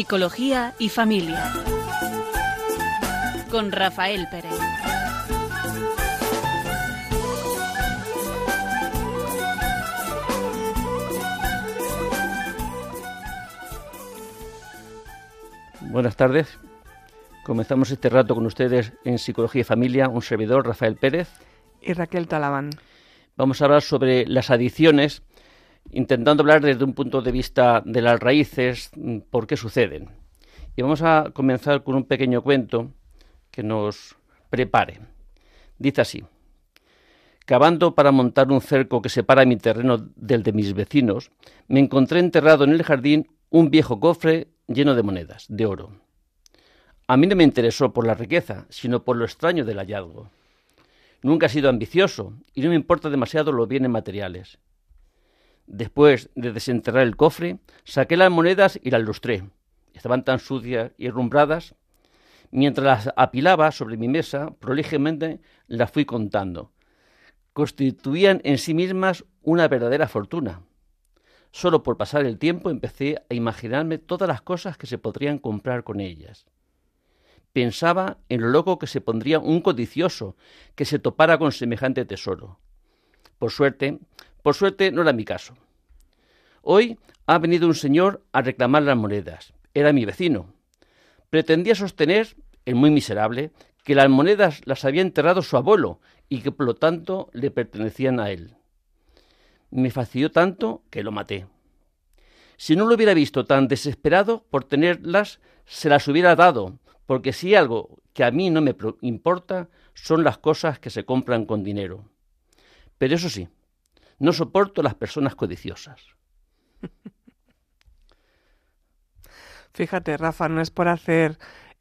Psicología y familia. Con Rafael Pérez. Buenas tardes. Comenzamos este rato con ustedes en Psicología y Familia, un servidor, Rafael Pérez. Y Raquel Talabán. Vamos a hablar sobre las adicciones, intentando hablar desde un punto de vista de las raíces, mm, por qué suceden. Y vamos a comenzar con un pequeño cuento que nos prepare. Dice así. Cavando para montar un cerco que separa mi terreno del de mis vecinos, me encontré enterrado en el jardín un viejo cofre lleno de monedas, de oro. A mí no me interesó por la riqueza, sino por lo extraño del hallazgo. Nunca he sido ambicioso y no me importa demasiado los bienes materiales. Después de desenterrar el cofre, saqué las monedas y las lustré. Estaban tan sucias y rumbradas. Mientras las apilaba sobre mi mesa, prolijamente las fui contando. Constituían en sí mismas una verdadera fortuna. Solo por pasar el tiempo empecé a imaginarme todas las cosas que se podrían comprar con ellas. Pensaba en lo loco que se pondría un codicioso que se topara con semejante tesoro. Por suerte, por suerte no era mi caso. Hoy ha venido un señor a reclamar las monedas. Era mi vecino. Pretendía sostener, el muy miserable, que las monedas las había enterrado su abuelo y que por lo tanto le pertenecían a él. Me fastidió tanto que lo maté. Si no lo hubiera visto tan desesperado por tenerlas, se las hubiera dado, porque si algo que a mí no me importa son las cosas que se compran con dinero. Pero eso sí, no soporto las personas codiciosas. Fíjate, Rafa, no es por hacer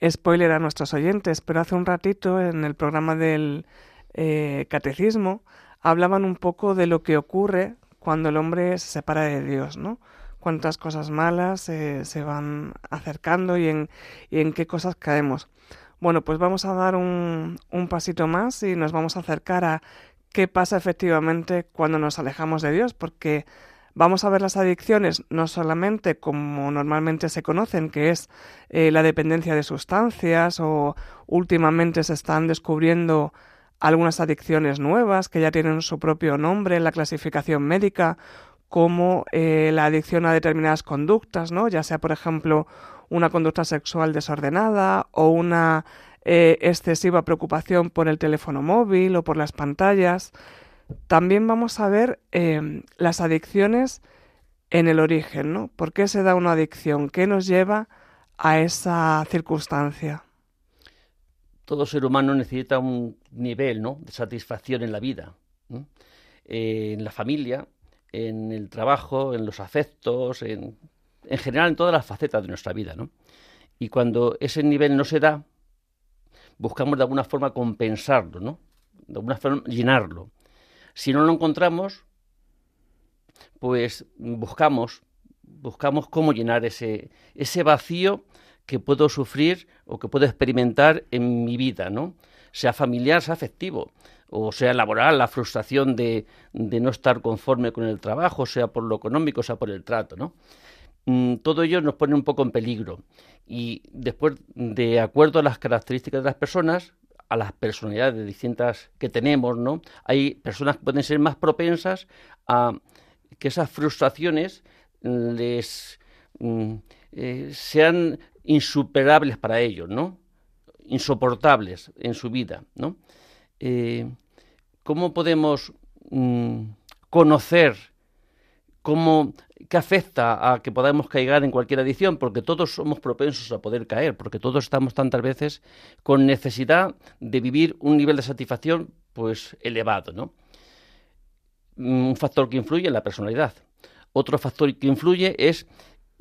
spoiler a nuestros oyentes, pero hace un ratito en el programa del eh, catecismo hablaban un poco de lo que ocurre cuando el hombre se separa de Dios, ¿no? cuántas cosas malas se van acercando y en, y en qué cosas caemos. Bueno, pues vamos a dar un, un pasito más y nos vamos a acercar a qué pasa efectivamente cuando nos alejamos de Dios, porque vamos a ver las adicciones no solamente como normalmente se conocen, que es eh, la dependencia de sustancias o últimamente se están descubriendo algunas adicciones nuevas que ya tienen su propio nombre en la clasificación médica como eh, la adicción a determinadas conductas, ¿no? Ya sea, por ejemplo, una conducta sexual desordenada o una eh, excesiva preocupación por el teléfono móvil o por las pantallas. También vamos a ver em, las adicciones en el origen, ¿no? ¿Por qué se da una adicción? ¿Qué nos lleva a esa circunstancia? Todo ser humano necesita un nivel de satisfacción en la vida. Eh, en la familia en el trabajo, en los afectos, en, en general en todas las facetas de nuestra vida, ¿no? Y cuando ese nivel no se da, buscamos de alguna forma compensarlo, ¿no? De alguna forma llenarlo. Si no lo encontramos, pues buscamos, buscamos cómo llenar ese, ese vacío que puedo sufrir o que puedo experimentar en mi vida, ¿no? Sea familiar, sea afectivo o sea laboral, la frustración de, de, no estar conforme con el trabajo, sea por lo económico, sea por el trato, ¿no? Mm, todo ello nos pone un poco en peligro. Y después, de acuerdo a las características de las personas, a las personalidades distintas que tenemos, ¿no? Hay personas que pueden ser más propensas a que esas frustraciones les mm, eh, sean insuperables para ellos, ¿no? Insoportables en su vida, ¿no? Eh, ¿cómo podemos mm, conocer cómo, qué afecta a que podamos caer en cualquier adicción? Porque todos somos propensos a poder caer, porque todos estamos tantas veces con necesidad de vivir un nivel de satisfacción pues elevado, ¿no? Un factor que influye en la personalidad. Otro factor que influye es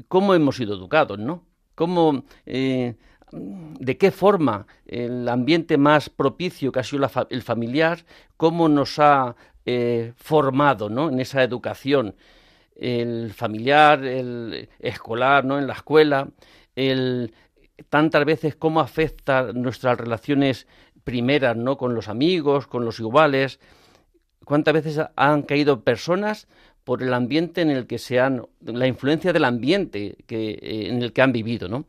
cómo hemos sido educados, ¿no? Cómo eh, de qué forma el ambiente más propicio que ha sido el familiar, cómo nos ha eh, formado ¿no? en esa educación, el familiar, el escolar, ¿no? en la escuela, el, tantas veces cómo afecta nuestras relaciones primeras ¿no? con los amigos, con los iguales, cuántas veces han caído personas por el ambiente en el que se han, la influencia del ambiente que, eh, en el que han vivido, ¿no?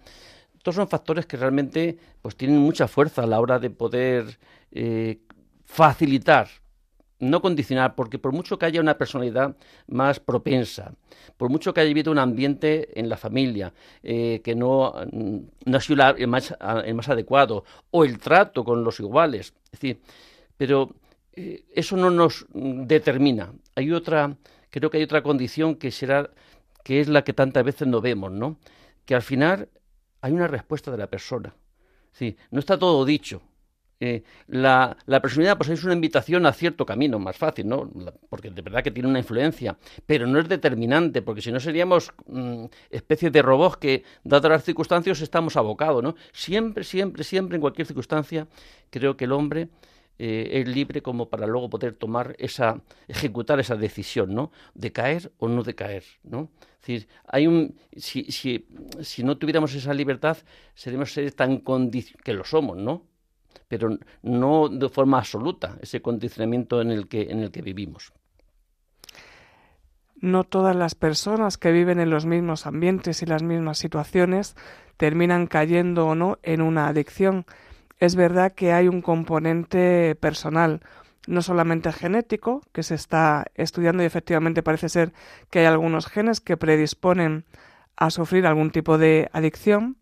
Estos son factores que realmente pues tienen mucha fuerza a la hora de poder eh, facilitar no condicionar, porque por mucho que haya una personalidad más propensa, por mucho que haya habido un ambiente en la familia eh, que no, no, ha sido el, más, el, más, adecuado, o el trato con los iguales, es decir, pero eh, eso no nos determina. Hay otra, creo que hay otra condición que será, que es la que tantas veces no vemos, ¿no? Que al final hay una respuesta de la persona. Sí, no está todo dicho, eh, la, personalidad pues es una invitación a cierto camino, más fácil, ¿no? porque de verdad que tiene una influencia, pero no es determinante, porque si no seríamos mm, especies de robots que, dadas las circunstancias, estamos abocados, ¿no? Siempre, siempre, siempre, en cualquier circunstancia, creo que el hombre eh, es libre como para luego poder tomar esa, ejecutar esa decisión, ¿no? De caer o no de caer, ¿no? Decir, hay un, si, si, si no tuviéramos esa libertad, seríamos seres tan que lo somos, ¿no? Pero no de forma absoluta, ese condicionamiento en el que, en el que vivimos. No todas las personas que viven en los mismos ambientes y las mismas situaciones terminan cayendo o no en una adicción. Es verdad que hay un componente personal, no solamente genético, que se está estudiando y efectivamente parece ser que hay algunos genes que predisponen a sufrir algún tipo de adicción,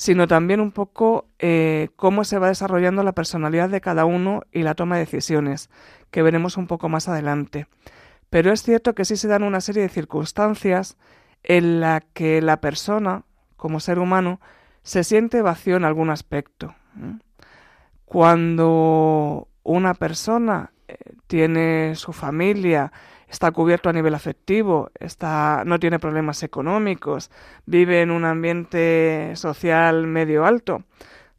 sino también un poco eh, cómo se va desarrollando la personalidad de cada uno y la toma de decisiones, que veremos un poco más adelante. Pero es cierto que sí se dan una serie de circunstancias en la que la persona, como ser humano, se siente vacío en algún aspecto. Cuando una persona eh, tiene su familia, está cubierto a nivel afectivo, está, no tiene problemas económicos, vive en un ambiente social medio alto.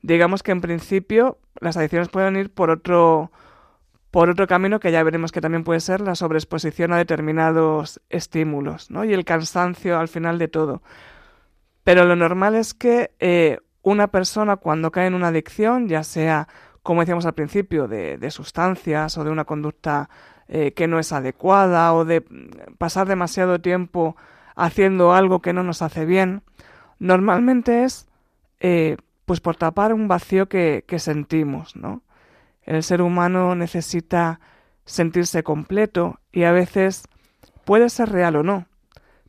Digamos que en principio las adicciones pueden ir por otro, por otro camino que ya veremos que también puede ser la sobreexposición a determinados estímulos, ¿no? Y el cansancio al final de todo. Pero lo normal es que eh, una persona cuando cae en una adicción, ya sea, como decíamos al principio, de, de sustancias o de una conducta eh, que no es adecuada o de pasar demasiado tiempo haciendo algo que no nos hace bien, normalmente es eh, pues por tapar un vacío que, que sentimos, ¿no? El ser humano necesita sentirse completo y a veces puede ser real o no,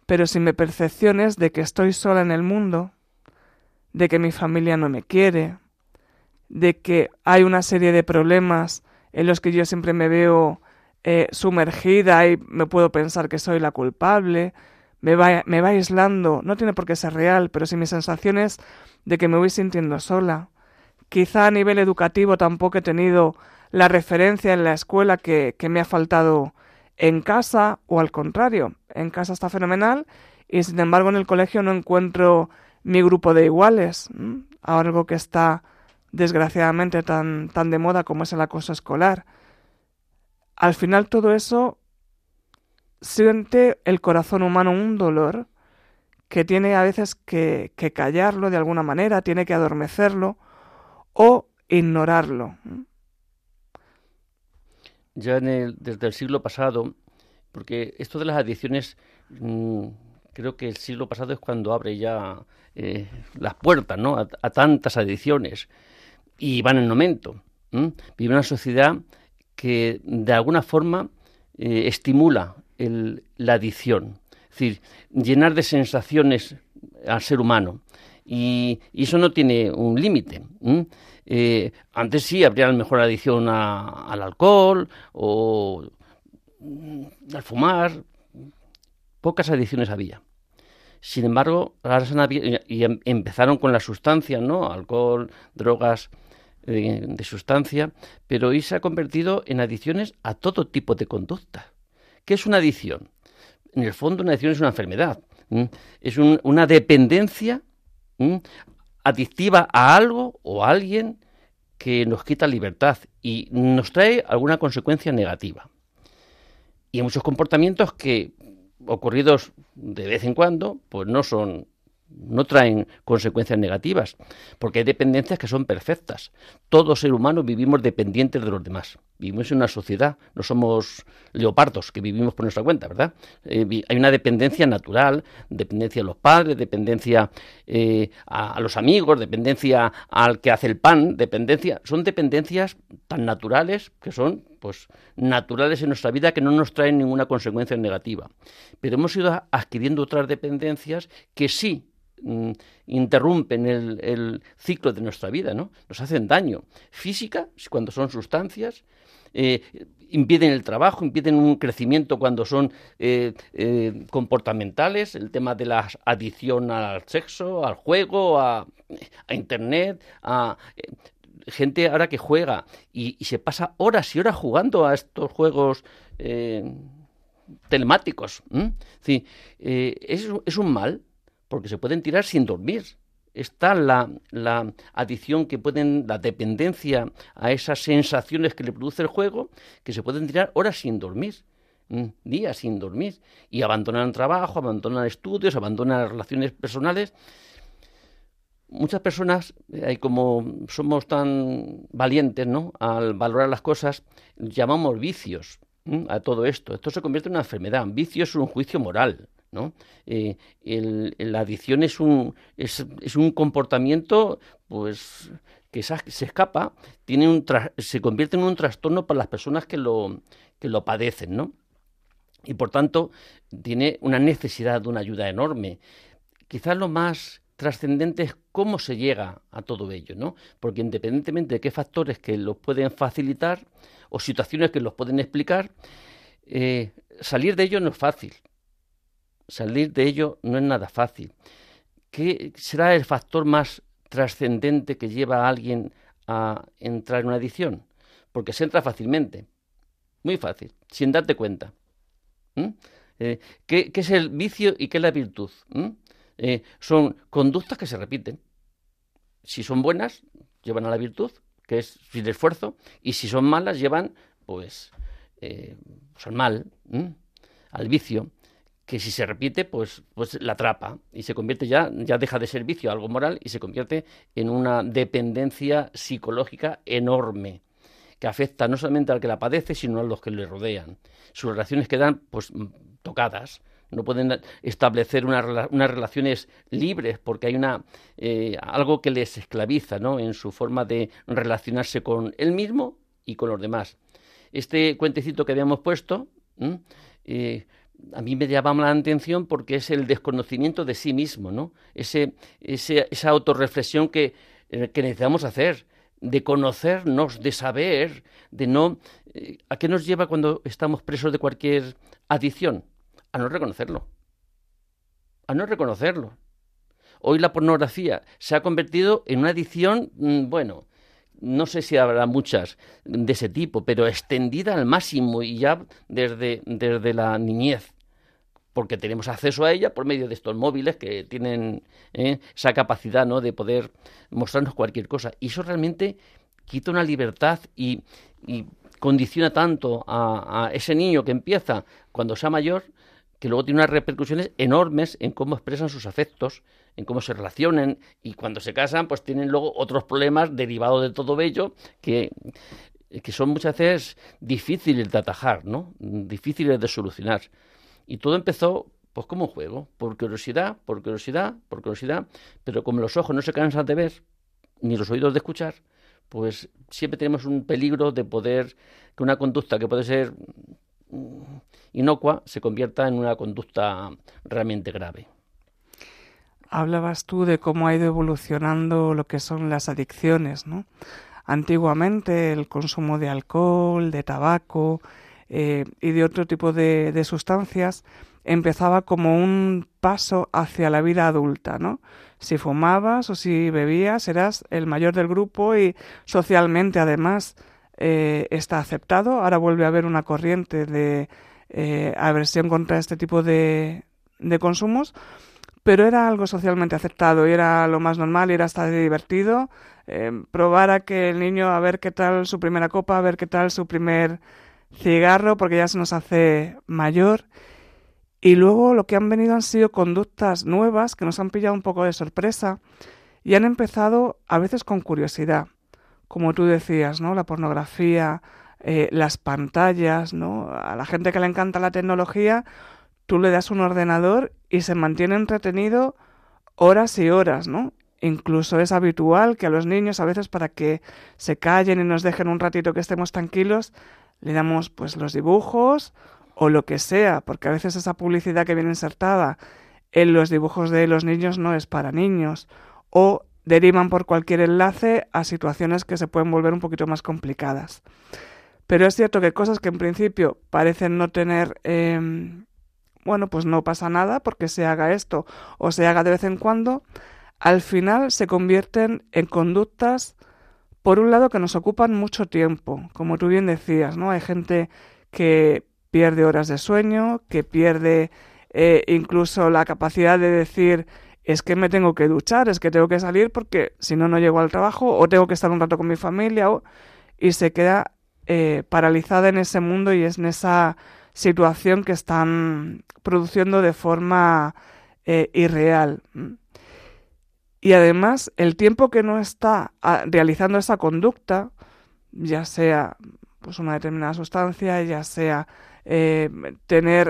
pero si mi percepción es de que estoy sola en el mundo, de que mi familia no me quiere, de que hay una serie de problemas en los que yo siempre me veo eh, sumergida y me puedo pensar que soy la culpable, me va, me va aislando, no tiene por qué ser real, pero si mi sensación es de que me voy sintiendo sola, quizá a nivel educativo tampoco he tenido la referencia en la escuela que, que me ha faltado en casa o al contrario, en casa está fenomenal y sin embargo en el colegio no encuentro mi grupo de iguales, algo que está desgraciadamente tan, tan de moda como es el acoso escolar al final todo eso siente el corazón humano un dolor que tiene a veces que, callarlo de alguna manera, tiene que adormecerlo o ignorarlo. Ya desde el siglo pasado, porque esto de las adicciones, mm, creo que el siglo pasado es cuando abre ya eh, las puertas ¿no? a, tantas adicciones y van en aumento. Vive una sociedad que de alguna forma eh, estimula la adicción. Es decir, llenar de sensaciones al ser humano. Y, eso no tiene un límite. Eh, antes sí habría a mejor adicción al alcohol o mm, al fumar. Pocas adicciones había. Sin embargo, y em, empezaron con las sustancias, ¿no? Alcohol, drogas, de, sustancia, pero hoy se ha convertido en adicciones a todo tipo de conducta. ¿Qué es una adicción? En el fondo una adicción es una enfermedad, es una dependencia adictiva a algo o a alguien que nos quita libertad y nos trae alguna consecuencia negativa. Y hay muchos comportamientos que, ocurridos de vez en cuando, pues no son no traen consecuencias negativas, porque hay dependencias que son perfectas. Todo ser humano vivimos dependientes de los demás. Vivimos en una sociedad, no somos leopardos que vivimos por nuestra cuenta, ¿verdad? Eh, hay una dependencia natural, dependencia a los padres, dependencia eh, a, los amigos, dependencia al que hace el pan, dependencia. Son dependencias tan naturales que son pues naturales en nuestra vida que no nos traen ninguna consecuencia negativa. Pero hemos ido adquiriendo otras dependencias que sí Mm, interrumpen el, ciclo de nuestra vida, ¿no? Nos hacen daño. Física, cuando son sustancias, eh, impiden el trabajo, impiden un crecimiento cuando son eh, eh, comportamentales, el tema de la adicción al sexo, al juego, a, Internet, a gente ahora que juega y, se pasa horas y horas jugando a estos juegos telemáticos. Sí, es un mal, porque se pueden tirar sin dormir. Está la, adicción que pueden, la dependencia a esas sensaciones que le produce el juego, que se pueden tirar horas sin dormir, mm, días sin dormir, y abandonan trabajo, abandonan estudios, abandonan relaciones personales. Muchas personas, eh, como somos tan valientes ¿no? al valorar las cosas, llamamos vicios a todo esto. Esto se convierte en una enfermedad. Vicio es un juicio moral. ¿No? Eh, la adicción es un, es, un comportamiento pues que se, escapa, tiene un se convierte en un trastorno para las personas que lo, que lo padecen, ¿no? Y por tanto tiene una necesidad de una ayuda enorme. Quizás lo más trascendente es cómo se llega a todo ello, ¿no? Porque independientemente de qué factores que lo pueden facilitar o situaciones que los pueden explicar, eh, salir de ello no es fácil. Salir de ello no es nada fácil. ¿Qué será el factor más trascendente que lleva a alguien a entrar en una adicción? Porque se entra fácilmente, muy fácil, sin darte cuenta. Eh, ¿qué, es el vicio y qué es la virtud? Eh, son conductas que se repiten. Si son buenas, llevan a la virtud, que es sin esfuerzo, y si son malas, llevan, pues, eh, al mal, al vicio que si se repite, pues, pues la atrapa y se convierte ya, ya deja de ser vicio, algo moral, y se convierte en una dependencia psicológica enorme que afecta no solamente al que la padece, sino a los que le rodean. Sus relaciones quedan pues tocadas, no pueden establecer unas relaciones libres porque hay una eh, algo que les esclaviza ¿no? en su forma de relacionarse con él mismo y con los demás. Este cuentecito que habíamos puesto a mí me llama la atención porque es el desconocimiento de sí mismo, ¿no? Ese, esa autorreflexión que, eh, que necesitamos hacer, de conocernos, de saber, de no... Eh, ¿A qué nos lleva cuando estamos presos de cualquier adicción? A no reconocerlo. A no reconocerlo. Hoy la pornografía se ha convertido en una adicción, mm, bueno, no sé si habrá muchas de ese tipo, pero extendida al máximo y ya desde, desde la niñez, porque tenemos acceso a ella por medio de estos móviles que tienen ¿eh? esa capacidad ¿no? de poder mostrarnos cualquier cosa. Y eso realmente quita una libertad y, condiciona tanto a, ese niño que empieza cuando sea mayor que luego tiene unas repercusiones enormes en cómo expresan sus afectos, en cómo se relacionan y cuando se casan pues tienen luego otros problemas derivados de todo ello que, que son muchas veces difíciles de atajar, ¿no? difíciles de solucionar. Y todo empezó pues como un juego, por curiosidad, por curiosidad, por curiosidad, pero como los ojos no se cansan de ver, ni los oídos de escuchar, pues siempre tenemos un peligro de poder que una conducta que puede ser inocua se convierta en una conducta realmente grave. Hablabas tú de cómo ha ido evolucionando lo que son las adicciones, ¿no? Antiguamente el consumo de alcohol, de tabaco eh, y de otro tipo de, sustancias empezaba como un paso hacia la vida adulta, ¿no? Si fumabas o si bebías eras el mayor del grupo y socialmente además eh, está aceptado. Ahora vuelve a haber una corriente de eh, aversión contra este tipo de, de consumos, pero era algo socialmente aceptado y era lo más normal y era hasta divertido. Probar a que el niño a ver qué tal su primera copa, a ver qué tal su primer cigarro, porque ya se nos hace mayor. Y luego lo que han venido han sido conductas nuevas que nos han pillado un poco de sorpresa y han empezado a veces con curiosidad como tú decías, ¿no? La pornografía, eh, las pantallas, ¿no? A la gente que le encanta la tecnología, tú le das un ordenador y se mantiene entretenido horas y horas, ¿no? Incluso es habitual que a los niños a veces para que se callen y nos dejen un ratito que estemos tranquilos, le damos pues los dibujos o lo que sea, porque a veces esa publicidad que viene insertada en los dibujos de los niños no es para niños o derivan por cualquier enlace a situaciones que se pueden volver un poquito más complicadas. Pero es cierto que cosas que en principio parecen no tener, em, bueno, pues no pasa nada porque se haga esto o se haga de vez en cuando, al final se convierten en conductas, por un lado, que nos ocupan mucho tiempo, como tú bien decías, ¿no? Hay gente que pierde horas de sueño, que pierde eh, incluso la capacidad de decir es que me tengo que duchar, es que tengo que salir porque si no, no llego al trabajo o tengo que estar un rato con mi familia o... y se queda eh, paralizada en ese mundo y es en esa situación que están produciendo de forma eh, irreal. Y además, el tiempo que no está ah, realizando esa conducta, ya sea pues una determinada sustancia, ya sea eh, tener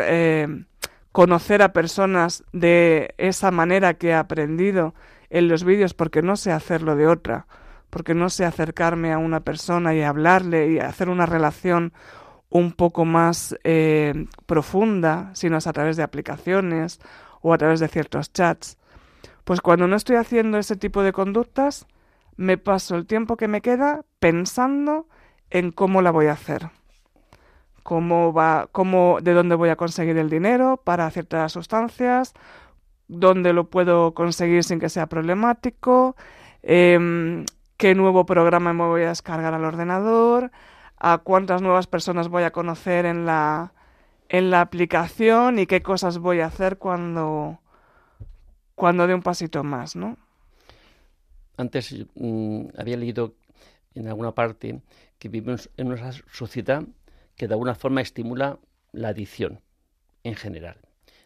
conocer a personas de esa manera que he aprendido en los vídeos porque no sé hacerlo de otra, porque no sé acercarme a una persona y hablarle y hacer una relación un poco más eh, profunda, sino es a través de aplicaciones o a través de ciertos chats. Pues cuando no estoy haciendo ese tipo de conductas, me paso el tiempo que me queda pensando en cómo la voy a hacer. Cómo va, cómo, de dónde voy a conseguir el dinero para ciertas sustancias, dónde lo puedo conseguir sin que sea problemático, em, qué nuevo programa me voy a descargar al ordenador, a cuántas nuevas personas voy a conocer en la, en la aplicación y qué cosas voy a hacer cuando, cuando dé un pasito más, ¿no? Antes mm, había leído en alguna parte que vivimos en una sociedad que de alguna forma estimula la adicción en general.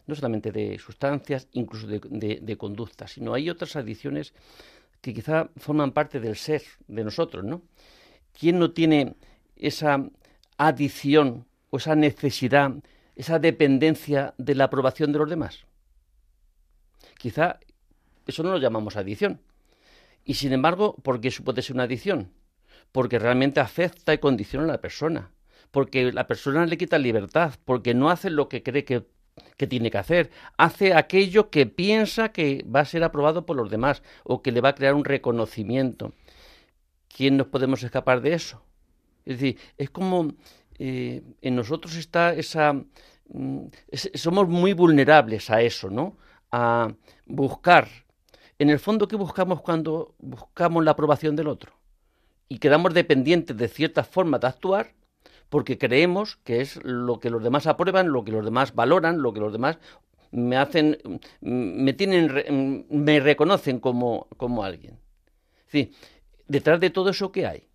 No solamente de sustancias, incluso de, conductas, sino hay otras adicciones que quizá forman parte del ser de nosotros, ¿no? ¿Quién no tiene esa adicción o esa necesidad, esa dependencia de la aprobación de los demás? Quizá eso no lo llamamos adicción. Y sin embargo, ¿por qué eso puede ser una adicción? Porque realmente afecta y condiciona a la persona porque la persona le quita libertad, porque no hace lo que cree que, tiene que hacer, hace aquello que piensa que va a ser aprobado por los demás o que le va a crear un reconocimiento. ¿Quién nos podemos escapar de eso? Es decir, es como eh, en nosotros está esa... Mm, somos muy vulnerables a eso, ¿no? A buscar. En el fondo, ¿qué buscamos cuando buscamos la aprobación del otro? Y quedamos dependientes de ciertas formas de actuar porque creemos que es lo que los demás aprueban, lo que los demás valoran, lo que los demás me hacen, me tienen, me reconocen como, como alguien. Sí, detrás de todo eso, ¿qué hay?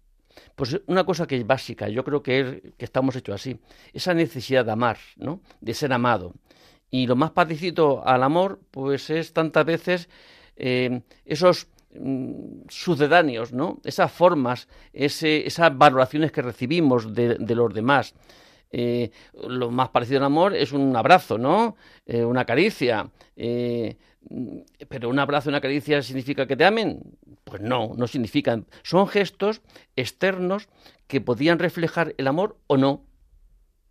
Pues una cosa que es básica, yo creo que, es, que estamos hechos así, esa necesidad de amar, ¿no? De ser amado. Y lo más parecido al amor, pues es tantas veces eh, esos Mm, sucedáneos, ¿no? Esas formas, ese, esas valoraciones que recibimos de, los demás. Eh, lo más parecido al amor es un abrazo, ¿no? Eh, una caricia. Eh, pero un abrazo, una caricia significa que te amen. Pues no, no significan. Son gestos externos que podían reflejar el amor o no,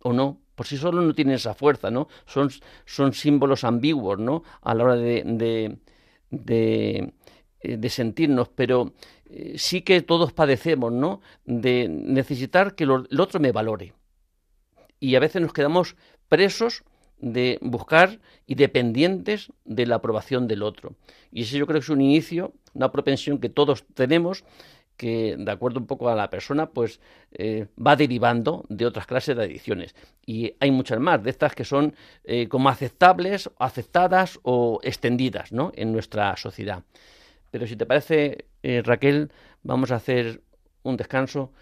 o no. Por sí solo no tienen esa fuerza, ¿no? Son, son símbolos ambiguos, ¿no? A la hora de, de eh, de sentirnos, pero eh, sí que todos padecemos, ¿no? De necesitar que el otro me valore. Y a veces nos quedamos presos de buscar y dependientes de la aprobación del otro. Y ese yo creo que es un inicio, una propensión que todos tenemos, que de acuerdo un poco a la persona, pues eh, va derivando de otras clases de adicciones. Y hay muchas más, de estas que son como aceptables, aceptadas o extendidas ¿no? en nuestra sociedad. Pero si te parece, eh, Raquel, vamos a hacer un descanso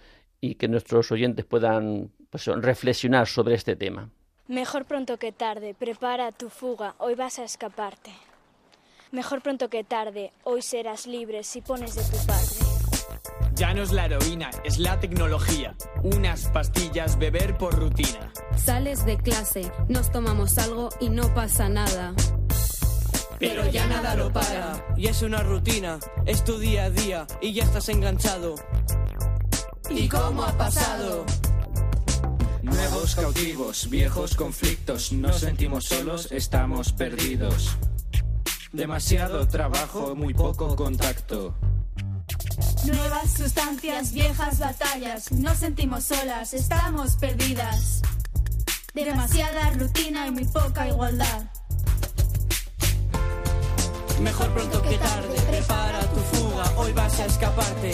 y que nuestros oyentes puedan pues, reflexionar sobre este tema. Mejor pronto que tarde, prepara tu fuga, hoy vas a escaparte. Mejor pronto que tarde, hoy serás libre si pones de tu parte. Ya no es la heroína, es la tecnología. Unas pastillas, beber por rutina. Sales de clase, nos tomamos algo y no pasa nada. Pero ya nada lo para. Y es una rutina, es tu día a día y ya estás enganchado. ¿Y cómo ha pasado? Nuevos cautivos, viejos conflictos, nos sentimos solos, estamos perdidos. Demasiado trabajo, muy poco contacto. Nuevas sustancias, viejas batallas, nos sentimos solas, estamos perdidas. Demasiada rutina y muy poca igualdad. Mejor pronto que tarde, prepara tu fuga, hoy vas a escaparte.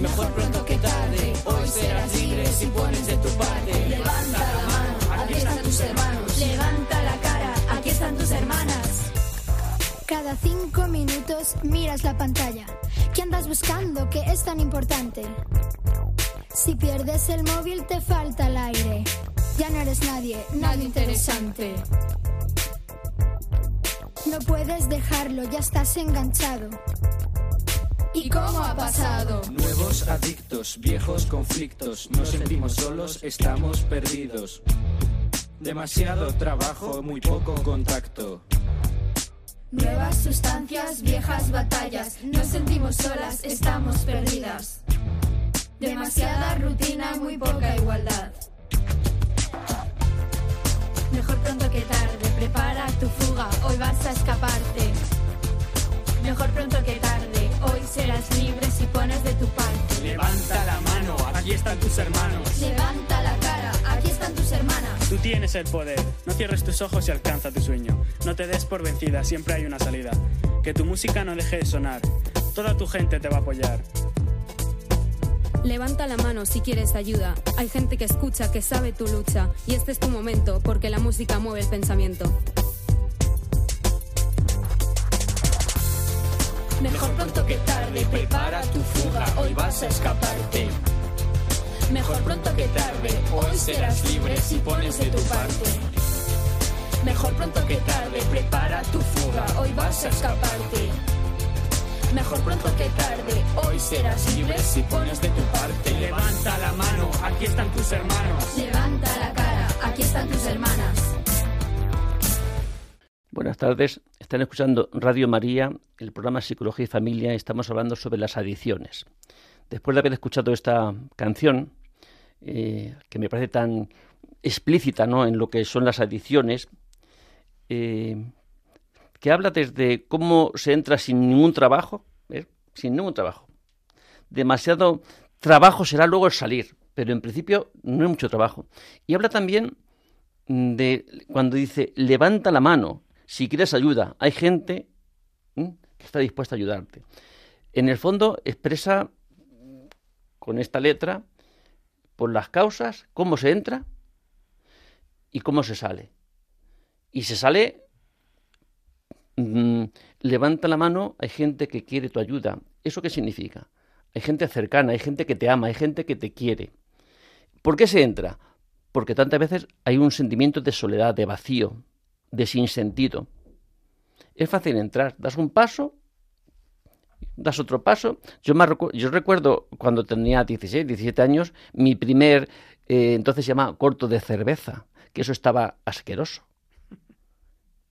Mejor pronto que tarde, hoy serás libre si pones de tu parte. Levanta la mano, aquí están tus hermanos. Levanta Cada cinco minutos miras la pantalla. ¿Qué andas buscando? ¿Qué es tan importante? Si pierdes el móvil te falta el aire. Ya no eres nadie, nadie interesante. No puedes dejarlo, ya estás enganchado. ¿Y cómo ha pasado? Nuevos adictos, viejos conflictos, nos sentimos solos, estamos perdidos. Demasiado trabajo, muy poco contacto. Nuevas sustancias, viejas batallas, nos sentimos solas, estamos perdidas. Demasiada rutina, muy poca igualdad. Mejor pronto que tarde, prepara tu fuga, hoy vas a escaparte. Mejor pronto que tarde, hoy serás libre si pones de tu parte. Levanta la mano, aquí están tus hermanos. Levanta la cara, aquí están tus hermanas. Tú tienes el poder, no cierres tus ojos y alcanza tu sueño. No te des por vencida, siempre hay una salida. Que tu música no deje de sonar, toda tu gente te va a apoyar. Levanta la mano si quieres ayuda. Hay gente que escucha, que sabe tu lucha. Y este es tu momento, porque la música mueve el pensamiento. Mejor pronto que tarde, prepara tu fuga, hoy vas a escaparte. Mejor pronto que tarde, hoy serás libre si pones de tu parte. Mejor pronto que tarde, prepara tu fuga, hoy vas a escaparte. Mejor pronto que tarde, hoy serás libre si pones de tu parte. Levanta la mano, aquí están tus hermanos. Levanta la cara, aquí están tus hermanas. Buenas tardes, están escuchando Radio María, el programa Psicología y Familia, y estamos hablando sobre las adicciones. Después de haber escuchado esta canción, eh, que me parece tan explícita ¿no? en lo que son las adicciones, eh, que habla desde cómo se entra sin ningún trabajo, ¿eh? sin ningún trabajo. Demasiado trabajo será luego el salir, pero en principio no hay mucho trabajo. Y habla también de cuando dice levanta la mano si quieres ayuda. Hay gente que está dispuesta a ayudarte. En el fondo expresa con esta letra por las causas, cómo se entra y cómo se sale. Y se sale levanta la mano, hay gente que quiere tu ayuda. ¿Eso qué significa? Hay gente cercana, hay gente que te ama, hay gente que te quiere. ¿Por qué se entra? Porque tantas veces hay un sentimiento de soledad, de vacío, de sinsentido. Es fácil entrar, das un paso, das otro paso. Yo, me yo recuerdo cuando tenía 16, 17 años, mi primer, eh, entonces se llama corto de cerveza, que eso estaba asqueroso.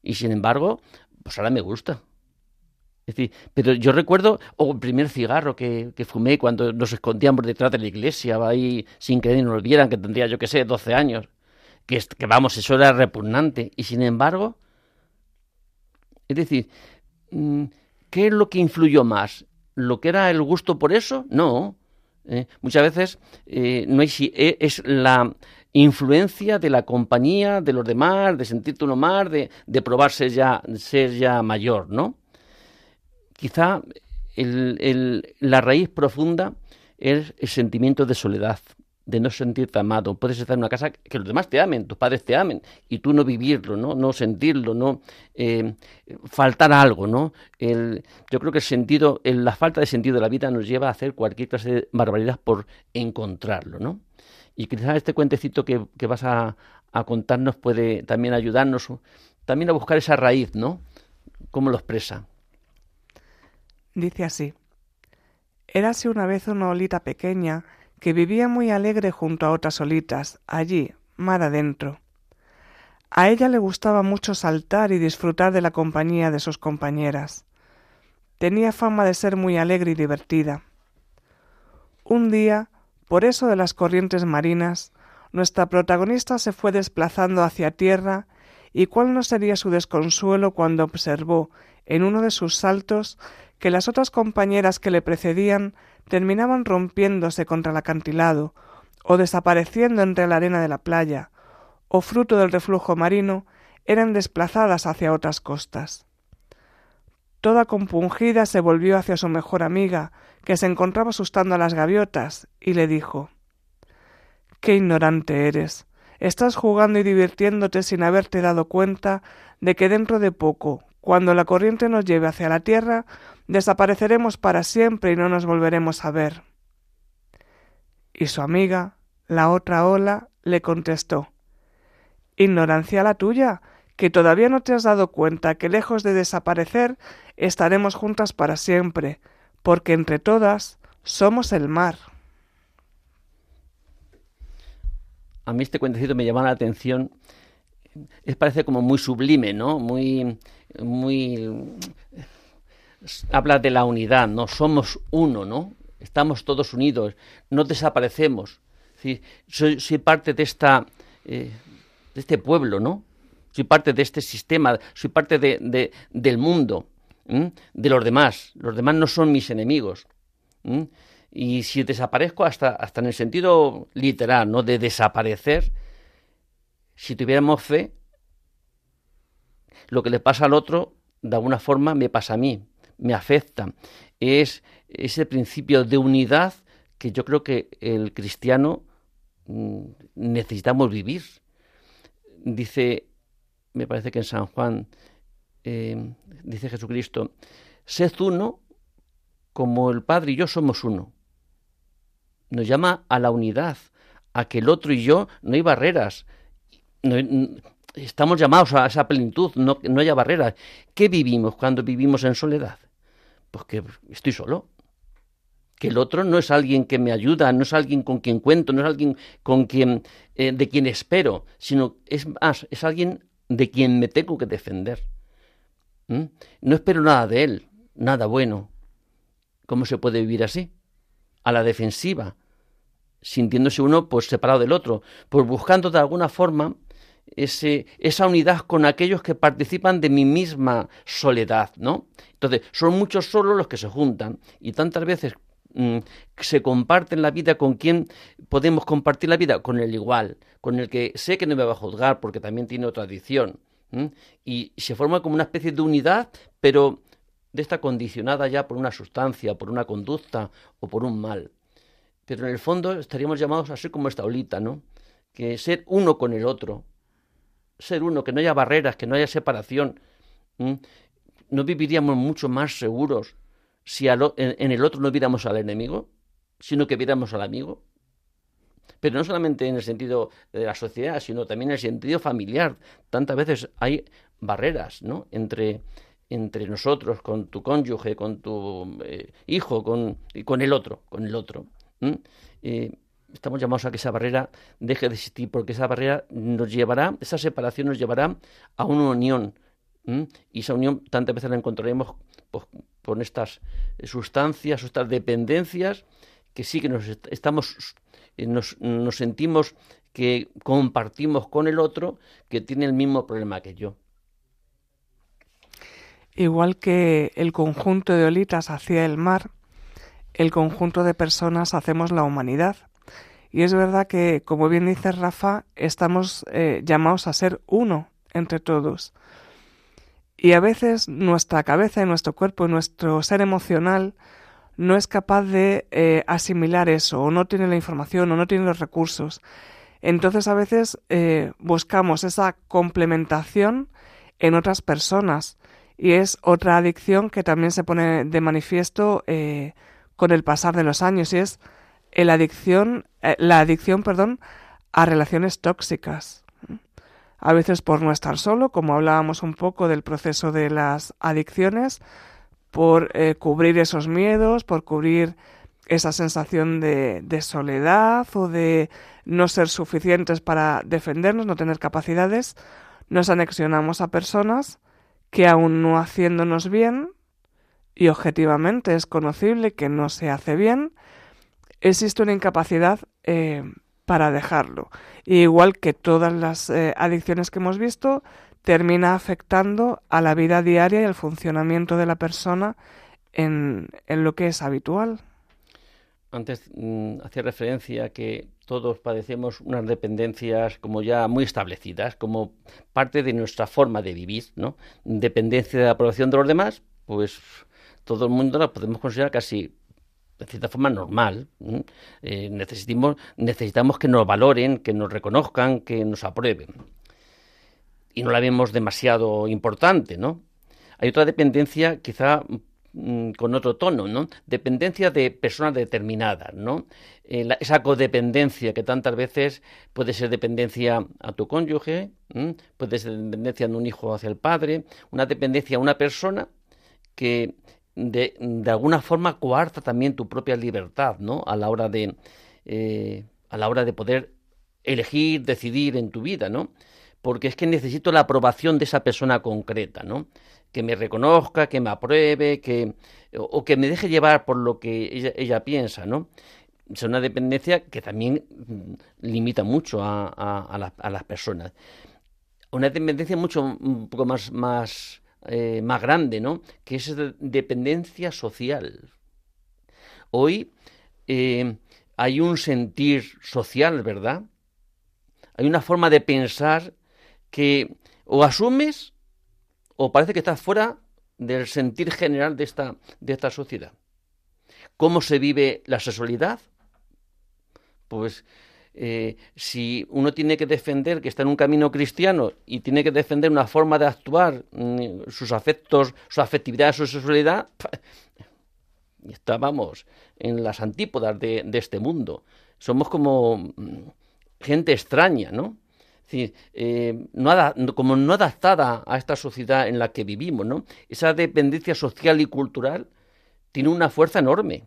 Y sin embargo, pues ahora me gusta. Es decir, pero yo recuerdo, o el primer cigarro que, que, fumé cuando nos escondíamos detrás de la iglesia, ahí sin que nos vieran, que tendría, yo que sé, 12 años. Que, vamos, eso era repugnante. Y sin embargo, es decir, mm, ¿qué es lo que influyó más? ¿Lo que era el gusto por eso? No. Eh, muchas veces eh, no eh, es la influencia de la compañía, de los demás, de sentirte uno más, de, de probar ser ya, ser ya mayor, ¿no? Quizá la raíz profunda es el sentimiento de soledad, de no sentirte amado. Puedes estar en una casa que los demás te amen, tus padres te amen, y tú no vivirlo, no, no sentirlo, no eh, faltar algo, ¿no? El, yo creo que el sentido, la falta de sentido de la vida nos lleva a hacer cualquier clase de barbaridad por encontrarlo, ¿no? Y quizás este cuentecito que, que vas a, a, contarnos puede también ayudarnos también a buscar esa raíz, ¿no? ¿Cómo lo expresa? Dice así. Érase una vez una olita pequeña que vivía muy alegre junto a otras olitas, allí, mar adentro. A ella le gustaba mucho saltar y disfrutar de la compañía de sus compañeras. Tenía fama de ser muy alegre y divertida. Un día, por eso de las corrientes marinas, nuestra protagonista se fue desplazando hacia tierra y cuál no sería su desconsuelo cuando observó, en uno de sus saltos, que las otras compañeras que le precedían terminaban rompiéndose contra el acantilado, o desapareciendo entre la arena de la playa, o fruto del reflujo marino, eran desplazadas hacia otras costas. Toda compungida se volvió hacia su mejor amiga, que se encontraba asustando a las gaviotas, y le dijo Qué ignorante eres. Estás jugando y divirtiéndote sin haberte dado cuenta de que dentro de poco, cuando la corriente nos lleve hacia la tierra, desapareceremos para siempre y no nos volveremos a ver. Y su amiga, la otra ola, le contestó Ignorancia la tuya, que todavía no te has dado cuenta que lejos de desaparecer estaremos juntas para siempre, porque entre todas somos el mar. A mí este cuentecito me llama la atención. Es parece como muy sublime, ¿no? Muy, muy habla de la unidad, ¿no? Somos uno, ¿no? Estamos todos unidos, no desaparecemos. soy, soy, parte de esta eh, de este pueblo, ¿no? Soy parte de este sistema, soy parte de, del mundo, de los demás. Los demás no son mis enemigos. Y si desaparezco hasta, hasta en el sentido literal, ¿no? De desaparecer, si tuviéramos fe, lo que le pasa al otro, de alguna forma, me pasa a mí, me afecta. Es ese principio de unidad que yo creo que el cristiano mm, necesitamos vivir. Dice, me parece que en San Juan, eh, dice Jesucristo, sed uno como el Padre y yo somos uno nos llama a la unidad, a que el otro y yo no hay barreras. estamos llamados a esa plenitud, no, no haya barreras. ¿Qué vivimos cuando vivimos en soledad? Pues que estoy solo. Que el otro no es alguien que me ayuda, no es alguien con quien cuento, no es alguien con quien, eh, de quien espero, sino es más, es alguien de quien me tengo que defender. ¿Mm? No espero nada de él, nada bueno. ¿Cómo se puede vivir así? A la defensiva, sintiéndose uno pues separado del otro, pues buscando de alguna forma ese, esa unidad con aquellos que participan de mi misma soledad, ¿no? Entonces, son muchos solo los que se juntan y tantas veces mm, se comparten la vida con quien podemos compartir la vida, con el igual, con el que sé que no me va a juzgar porque también tiene otra adicción. Y se forma como una especie de unidad, pero de esta condicionada ya por una sustancia, por una conducta o por un mal. Pero en el fondo estaríamos llamados a ser como esta olita, ¿no? Que ser uno con el otro, ser uno, que no haya barreras, que no haya separación. ¿No viviríamos mucho más seguros si en, el otro no viéramos al enemigo, sino que viéramos al amigo? Pero no solamente en el sentido de la sociedad, sino también en el sentido familiar. Tantas veces hay barreras, ¿no? Entre, entre nosotros, con tu cónyuge, con tu eh, hijo, con, con el otro, con el otro. Eh, estamos llamados a que esa barrera deje de existir, porque esa barrera nos llevará, esa separación nos llevará a una unión. Y esa unión tantas veces la encontraremos pues, con estas sustancias, estas dependencias, que sí que nos estamos, eh, nos sentimos que compartimos con el otro que tiene el mismo problema que yo. Igual que el conjunto de olitas hacía el mar, el conjunto de personas hacemos la humanidad. Y es verdad que, como bien dice Rafa, estamos eh, llamados a ser uno entre todos. Y a veces nuestra cabeza y nuestro cuerpo y nuestro ser emocional no es capaz de eh, asimilar eso, o no tiene la información, o no tiene los recursos. Entonces a veces eh, buscamos esa complementación en otras personas y es otra adicción que también se pone de manifiesto eh, con el pasar de los años y es la adicción, eh, la adicción perdón, a relaciones tóxicas. A veces por no estar solo, como hablábamos un poco del proceso de las adicciones, por eh, cubrir esos miedos, por cubrir esa sensación de, de, soledad o de no ser suficientes para defendernos, no tener capacidades, nos anexionamos a personas que aun no haciéndonos bien, y objetivamente es conocible que no se hace bien, existe una incapacidad eh, para dejarlo. igual que todas las eh, adicciones que hemos visto, termina afectando a la vida diaria y al funcionamiento de la persona en, en lo que es habitual. Antes mm, hacía referencia que todos padecemos unas dependencias como ya muy establecidas, como parte de nuestra forma de vivir, ¿no? Dependencia de la aprobación de los demás, pues todo el mundo la podemos considerar casi de cierta forma normal. Eh, necesitamos, necesitamos que nos valoren, que nos reconozcan, que nos aprueben. Y no la vemos demasiado importante, ¿no? Hay otra dependencia quizá Mm, con otro tono, ¿no? Dependencia de personas determinadas, ¿no? Eh, esa codependencia que tantas veces puede ser dependencia a tu cónyuge, puede ser dependencia de un hijo hacia el padre, una dependencia a una persona que de, de alguna forma coarta también tu propia libertad, ¿no? A la hora de eh, a la hora de poder elegir, decidir en tu vida, ¿no? Porque es que necesito la aprobación de esa persona concreta, ¿no? Que me reconozca, que me apruebe, que, o, que me deje llevar por lo que ella, piensa, ¿no? Es una dependencia que también mm, limita mucho a, a, las personas. Una dependencia mucho, un poco más, más, eh, más grande, ¿no? Que es dependencia social. Hoy eh, hay un sentir social, ¿verdad? Hay una forma de pensar que o asumes o parece que estás fuera del sentir general de esta, de esta sociedad. ¿Cómo se vive la sexualidad? Pues eh, si uno tiene que defender que está en un camino cristiano y tiene que defender una forma de actuar, mm, sus afectos, su afectividad, su sexualidad, estábamos en las antípodas de, de este mundo. Somos como mm, gente extraña, ¿no? Eh, como no adaptada a esta sociedad en la que vivimos, ¿no? Esa dependencia social y cultural tiene una fuerza enorme.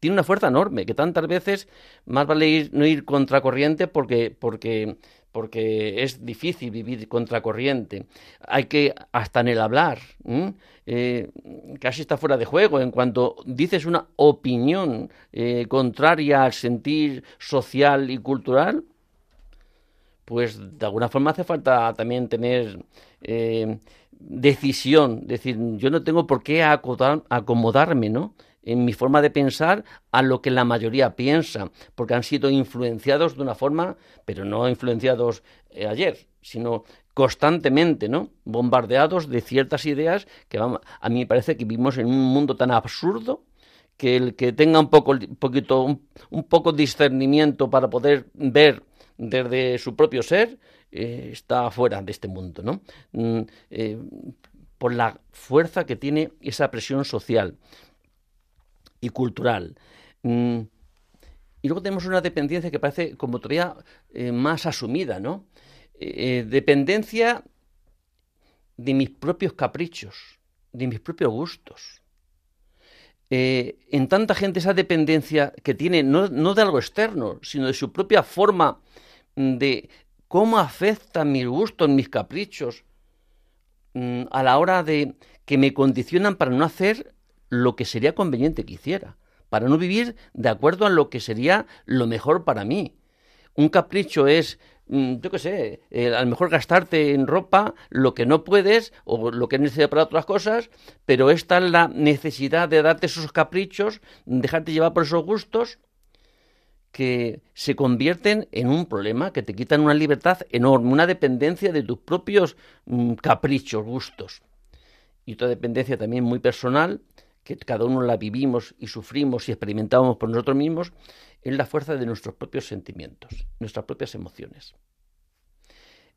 Tiene una fuerza enorme, que tantas veces más vale ir, no ir contracorriente porque, porque, porque es difícil vivir contracorriente. Hay que, hasta en el hablar, eh, casi está fuera de juego. En cuanto dices una opinión eh, contraria al sentir social y cultural, pues de alguna forma hace falta también tener eh, decisión, decir, yo no tengo por qué acomodarme, ¿no? en mi forma de pensar a lo que la mayoría piensa, porque han sido influenciados de una forma, pero no influenciados eh, ayer, sino constantemente, ¿no? Bombardeados de ciertas ideas que a mí me parece que vivimos en un mundo tan absurdo que el que tenga un poco, poquito, un poco discernimiento para poder ver desde su propio ser, eh, está fuera de este mundo, ¿no? Mm, eh, por la fuerza que tiene esa presión social y cultural. Mm, y luego tenemos una dependencia que parece como todavía eh, más asumida, ¿no? dependencia de mis propios caprichos, de mis propios gustos. en tanta gente esa dependencia que tiene no, no, de algo externo, sino de su propia forma de cómo afectan mis gustos, mis caprichos, mm, a la hora de que me condicionan para no hacer lo que sería conveniente que hiciera, para no vivir de acuerdo a lo que sería lo mejor para mí. Un capricho es, mm, yo qué sé, eh, a lo mejor gastarte en ropa lo que no puedes o lo que es necesario para otras cosas, pero esta es la necesidad de darte esos caprichos, dejarte llevar por esos gustos que se convierten en un problema, que te quitan una libertad enorme, una dependencia de tus propios mm, caprichos, gustos. Y otra dependencia también muy personal, que cada uno la vivimos y sufrimos y experimentamos por nosotros mismos, es la fuerza de nuestros propios sentimientos, nuestras propias emociones.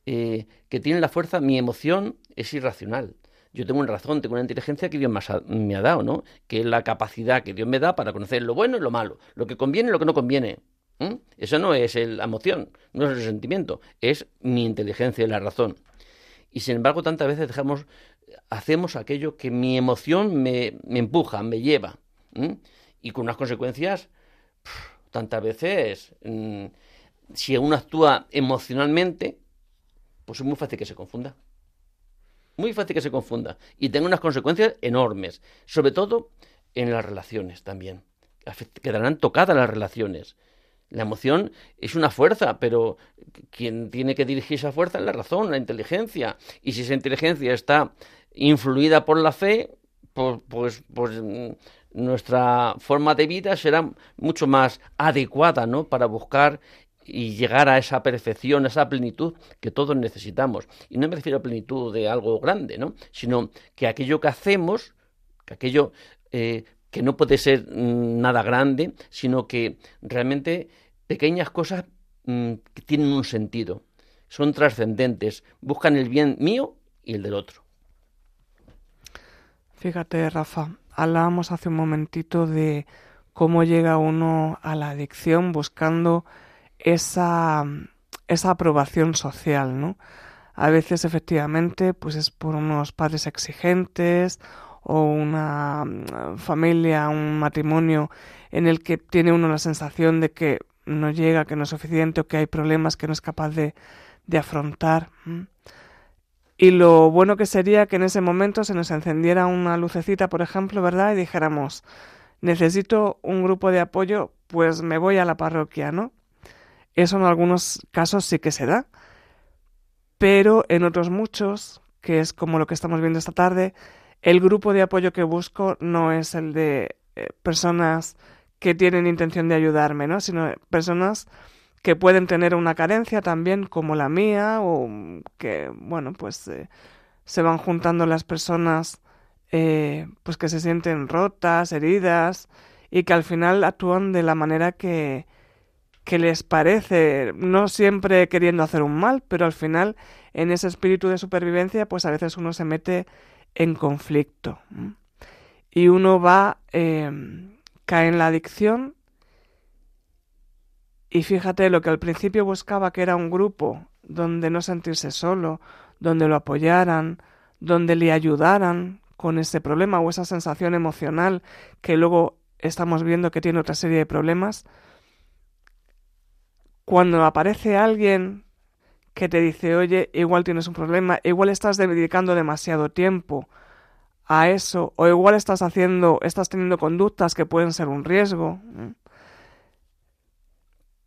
Eh, que tiene la fuerza, mi emoción es irracional, yo tengo una razón, tengo una inteligencia que Dios me ha, dado, ¿no? Que es la capacidad que Dios me da para conocer lo bueno y lo malo, lo que conviene y lo que no conviene. Eso no es la emoción, no es el sentimiento, es mi inteligencia y la razón. Y sin embargo, tantas veces dejamos, hacemos aquello que mi emoción me, empuja, me lleva. y con unas consecuencias tantas veces, mm, si uno actúa emocionalmente, pues es muy fácil que se confunda. Muy fácil que se confunda y tenga unas consecuencias enormes, sobre todo en las relaciones también. Quedarán tocadas las relaciones. La emoción es una fuerza, pero quien tiene que dirigir esa fuerza es la razón, la inteligencia. Y si esa inteligencia está influida por la fe, pues, pues, pues nuestra forma de vida será mucho más adecuada, ¿no? Para buscar y llegar a esa perfección, a esa plenitud que todos necesitamos. Y no me refiero a plenitud de algo grande, ¿no? Sino que aquello que hacemos, que aquello eh, que no puede ser mm, nada grande, sino que realmente pequeñas cosas mm, que tienen un sentido, son trascendentes, buscan el bien mío y el del otro. Fíjate, Rafa, hablábamos hace un momentito de cómo llega uno a la adicción buscando esa, esa aprobación social, ¿no? A veces efectivamente pues es por unos padres exigentes o una mm, familia, un matrimonio en el que tiene uno la sensación de que no llega, que no es suficiente o que hay problemas que no es capaz de, de afrontar. Y lo bueno que sería que en ese momento se nos encendiera una lucecita, por ejemplo, ¿verdad? Y dijéramos, necesito un grupo de apoyo, pues me voy a la parroquia, ¿no? Eso en algunos casos sí que se da. Pero en otros muchos, que es como lo que estamos viendo esta tarde, el grupo de apoyo que busco no es el de eh, personas que tienen intención de ayudarme, ¿no? Sino personas que pueden tener una carencia también como la mía o que, bueno, pues eh, se van juntando las personas eh, pues que se sienten rotas, heridas y que al final actúan de la manera que, que les parece, no siempre queriendo hacer un mal, pero al final en ese espíritu de supervivencia pues a veces uno se mete en conflicto y uno va, eh, cae en la adicción y fíjate lo que al principio buscaba que era un grupo donde no sentirse solo, donde lo apoyaran, donde le ayudaran con ese problema o esa sensación emocional que luego estamos viendo que tiene otra serie de problemas. Cuando aparece alguien que te dice, oye, igual tienes un problema, igual estás dedicando demasiado tiempo a eso, o igual estás haciendo, estás teniendo conductas que pueden ser un riesgo.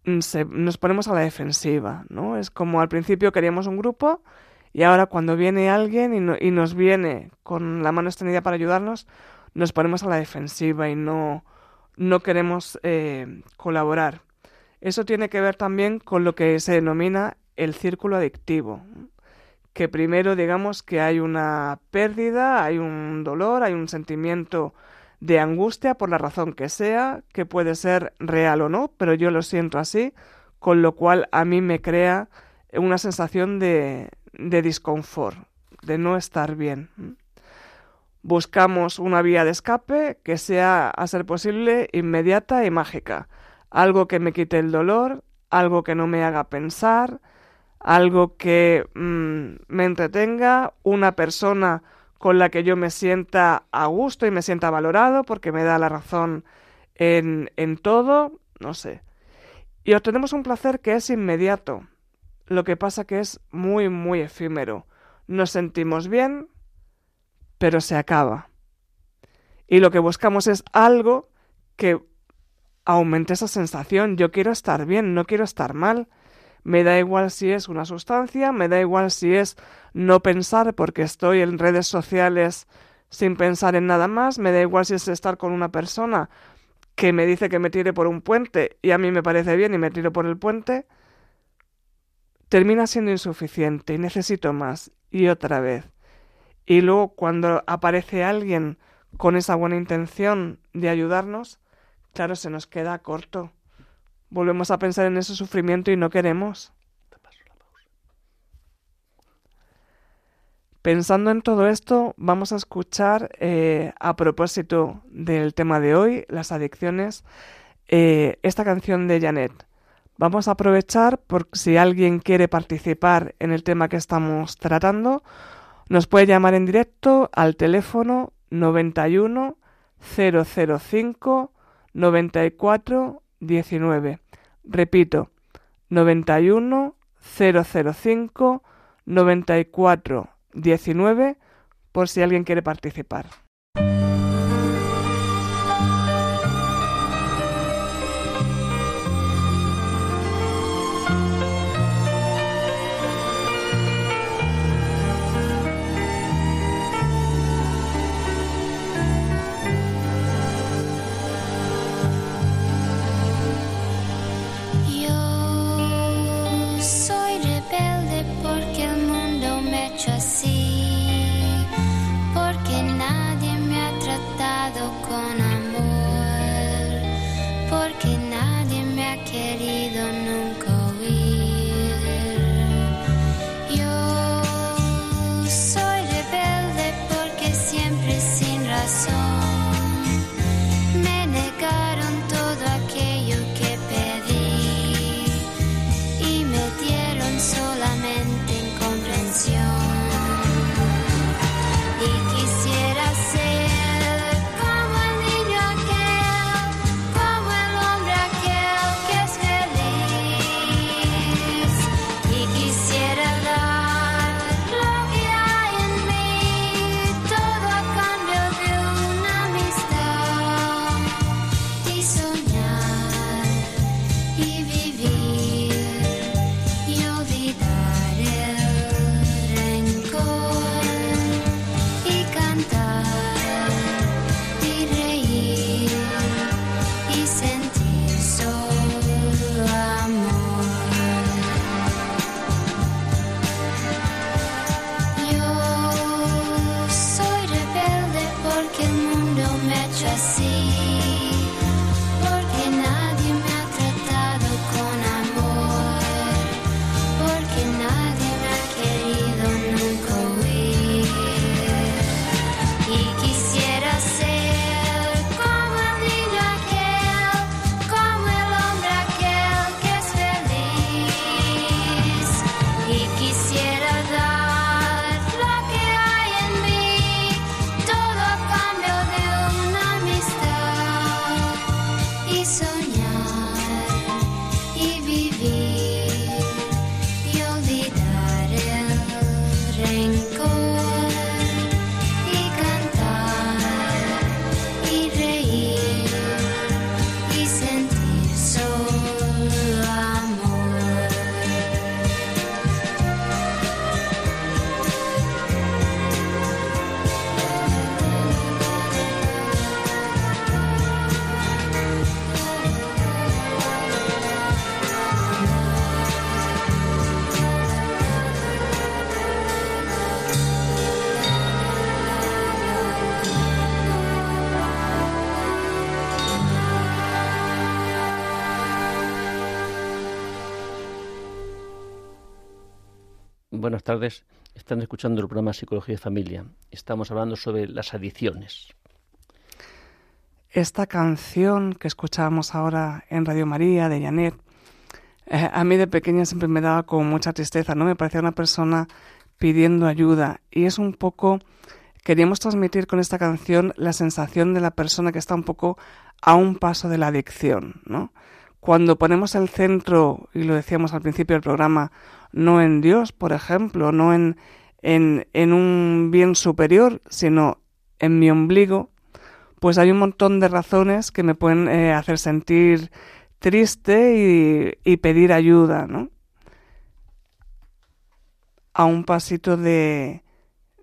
Mm, nos ponemos a la defensiva, ¿no? Es como al principio queríamos un grupo y ahora cuando viene alguien y, nos viene con la mano extendida para ayudarnos, nos ponemos a la defensiva y no, no queremos eh, colaborar. Eso tiene que ver también con lo que se denomina el círculo adictivo, que primero digamos que hay una pérdida, hay un dolor, hay un sentimiento de angustia por la razón que sea, que puede ser real o no, pero yo lo siento así, con lo cual a mí me crea una sensación de, de disconfort, de no estar bien. Buscamos una vía de escape que sea, a ser posible, inmediata y mágica. Algo que me quite el dolor, algo que no me haga pensar, algo que mm, me entretenga, una persona con la que yo me sienta a gusto y me sienta valorado porque me da la razón en, en todo, no sé. Y obtenemos un placer que es inmediato, lo que pasa que es muy, muy efímero. Nos sentimos bien, pero se acaba. Y lo que buscamos es algo que aumente esa sensación. Yo quiero estar bien, no quiero estar mal. Me da igual si es una sustancia, me da igual si es no pensar porque estoy en redes sociales sin pensar en nada más, me da igual si es estar con una persona que me dice que me tire por un puente y a mí me parece bien y me tiro por el puente, termina siendo insuficiente y necesito más y otra vez. Y luego cuando aparece alguien con esa buena intención de ayudarnos, claro, se nos queda corto volvemos a pensar en ese sufrimiento y no queremos. Pensando en todo esto, vamos a escuchar, eh, a propósito del tema de hoy, las adicciones, eh, esta canción de Janet. Vamos a aprovechar por si alguien quiere participar en el tema que estamos tratando, nos puede llamar en directo al teléfono 91 005 94 19. Repito, 91 005 94 19 por si alguien quiere participar. Tardes. Están escuchando el programa Psicología y Familia. Estamos hablando sobre las adicciones. Esta canción que escuchábamos ahora en Radio María de Janet, eh, a mí de pequeña siempre me daba como mucha tristeza, ¿no? Me parecía una persona pidiendo ayuda y es un poco queríamos transmitir con esta canción la sensación de la persona que está un poco a un paso de la adicción, ¿no? Cuando ponemos el centro, y lo decíamos al principio del programa, no en Dios, por ejemplo, no en, en, un bien superior, sino en mi ombligo, pues hay un montón de razones que me pueden eh, hacer sentir triste y, pedir ayuda, ¿no? A un pasito de,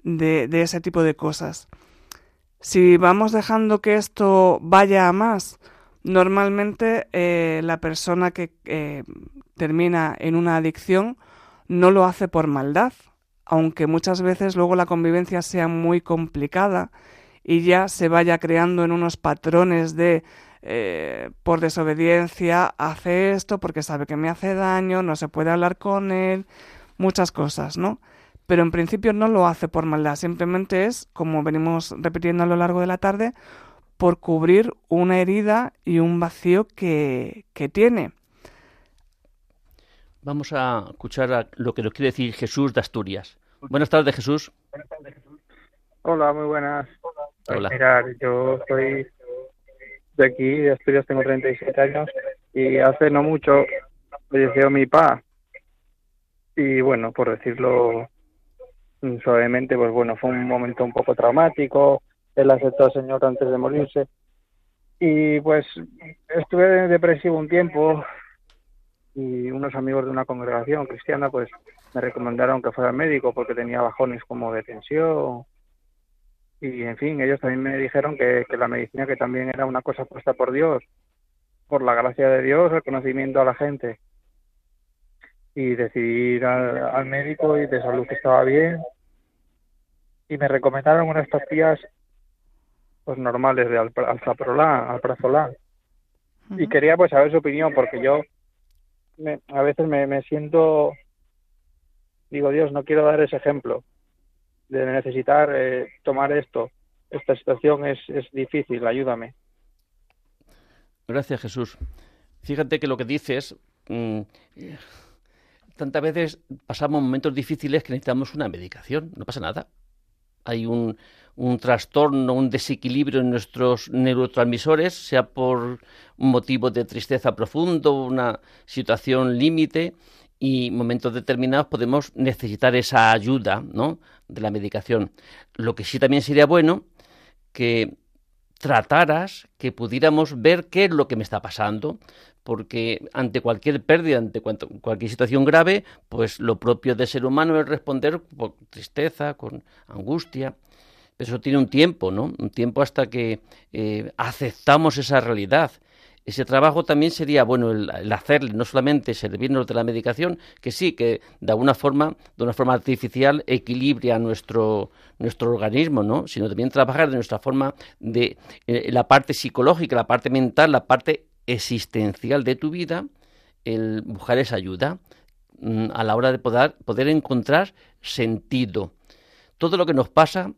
de, ese tipo de cosas. Si vamos dejando que esto vaya a más, normalmente eh, la persona que eh, termina en una adicción no lo hace por maldad, aunque muchas veces luego la convivencia sea muy complicada y ya se vaya creando en unos patrones de eh, por desobediencia hace esto porque sabe que me hace daño, no se puede hablar con él, muchas cosas, ¿no? Pero en principio no lo hace por maldad, simplemente es, como venimos repitiendo a lo largo de la tarde, por cubrir una herida y un vacío que, que tiene. Vamos a escuchar lo que nos quiere decir Jesús de Asturias. Buenas tardes, Jesús. Hola, muy buenas. Hola. Yo soy de aquí, de Asturias, tengo 37 años y hace no mucho falleció mi pa. Y bueno, por decirlo suavemente, pues bueno, fue un momento un poco traumático. Él aceptó al Señor antes de morirse. Y pues estuve depresivo un tiempo y unos amigos de una congregación cristiana pues me recomendaron que fuera al médico porque tenía bajones como de tensión y en fin, ellos también me dijeron que, la medicina que también era una cosa puesta por Dios, por la gracia de Dios, el conocimiento a la gente. Y decidí ir al, médico y de salud que estaba bien. Y me recomendaron unas pastillas pues normales de alprazolam, alprazolam. Y quería pues saber su opinión porque yo me, a veces me, me siento digo Dios no quiero dar ese ejemplo de necesitar eh, tomar esto. Esta situación es, es difícil, ayúdame. Gracias, Jesús. Fíjate que lo que dices, mm, tantas veces pasamos momentos difíciles que necesitamos una medicación, no pasa nada. Hay un, un trastorno, un desequilibrio en nuestros neurotransmisores, sea por un motivo de tristeza profundo, una situación límite, y momentos determinados podemos necesitar esa ayuda ¿no? de la medicación. Lo que sí también sería bueno que trataras, que pudiéramos ver qué es lo que me está pasando, porque ante cualquier pérdida, ante cualquier situación grave, pues lo propio de ser humano es responder con tristeza, con angustia. Eso tiene un tiempo, ¿no? Un tiempo hasta que eh, aceptamos esa realidad ese trabajo también sería bueno el, hacerle, no solamente servirnos de la medicación, que sí, que de alguna forma, de una forma artificial, equilibra nuestro, nuestro organismo, ¿no? Sino también trabajar de nuestra forma de eh, la parte psicológica, la parte mental, la parte existencial de tu vida, el buscar esa ayuda mm, a la hora de poder, poder encontrar sentido. Todo lo que nos pasa,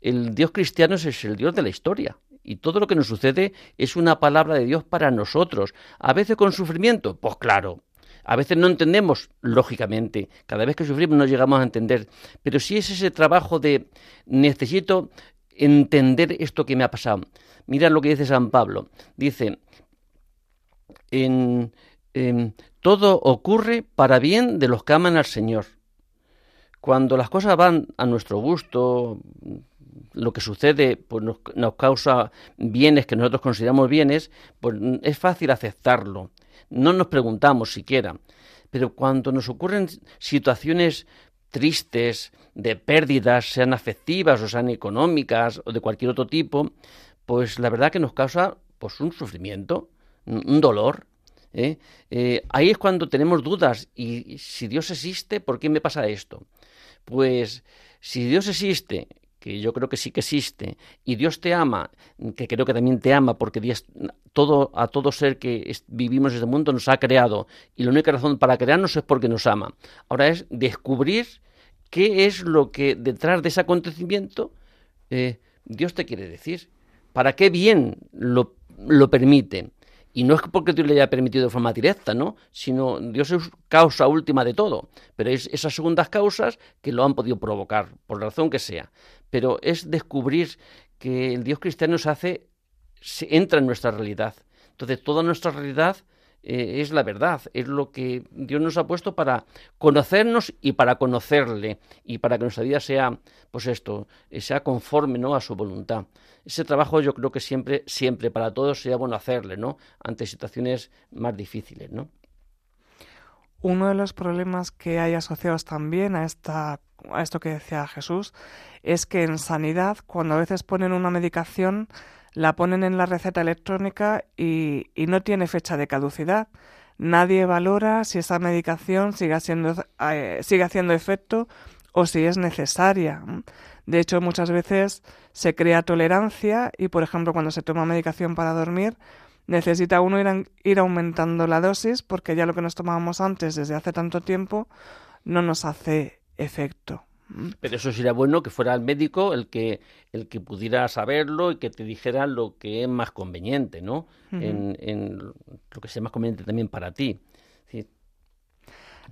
el Dios cristiano es el Dios de la historia y todo lo que nos sucede es una palabra de Dios para nosotros. A veces con sufrimiento, pues claro. A veces no entendemos, lógicamente. Cada vez que sufrimos no llegamos a entender. Pero si es ese trabajo de necesito entender esto que me ha pasado. Mira lo que dice San Pablo. Dice, todo ocurre para bien de los que aman al Señor. Cuando las cosas van a nuestro gusto, lo que sucede pues nos, causa bienes que nosotros consideramos bienes, pues es fácil aceptarlo. No nos preguntamos siquiera. Pero cuando nos ocurren situaciones tristes, de pérdidas, sean afectivas o sean económicas o de cualquier otro tipo, pues la verdad que nos causa pues un sufrimiento, un dolor. ¿eh? Eh, ahí es cuando tenemos dudas. Y si Dios existe, ¿por qué me pasa esto? Pues si Dios existe que yo creo que sí que existe, y Dios te ama, que creo que también te ama, porque Dios, todo, a todo ser que vivimos en este mundo nos ha creado, y la única razón para crearnos es porque nos ama. Ahora es descubrir qué es lo que detrás de ese acontecimiento eh, Dios te quiere decir, para qué bien lo, lo permite. Y no es porque Dios le haya permitido de forma directa, ¿no? Sino Dios es causa última de todo. Pero es esas segundas causas que lo han podido provocar, por la razón que sea. Pero es descubrir que el Dios cristiano se hace, se entra en nuestra realidad. Entonces, toda nuestra realidad eh, es la verdad, es lo que Dios nos ha puesto para conocernos y para conocerle y para que nuestra vida sea, pues esto, eh, sea conforme ¿no? a su voluntad. Ese trabajo yo creo que siempre, siempre para todos sería bueno hacerle, ¿no? Ante situaciones más difíciles, ¿no? Uno de los problemas que hay asociados también a esta a esto que decía Jesús es que en sanidad cuando a veces ponen una medicación la ponen en la receta electrónica y, no tiene fecha de caducidad. Nadie valora si esa medicación sigue, eh, sigue haciendo efecto o si es necesaria. De hecho, muchas veces se crea tolerancia y, por ejemplo, cuando se toma medicación para dormir, necesita uno ir, ir aumentando la dosis porque ya lo que nos tomábamos antes desde hace tanto tiempo no nos hace efecto. Pero eso sería bueno que fuera el médico el que, el que pudiera saberlo y que te dijera lo que es más conveniente, ¿no? en, lo que sea más conveniente también para ti.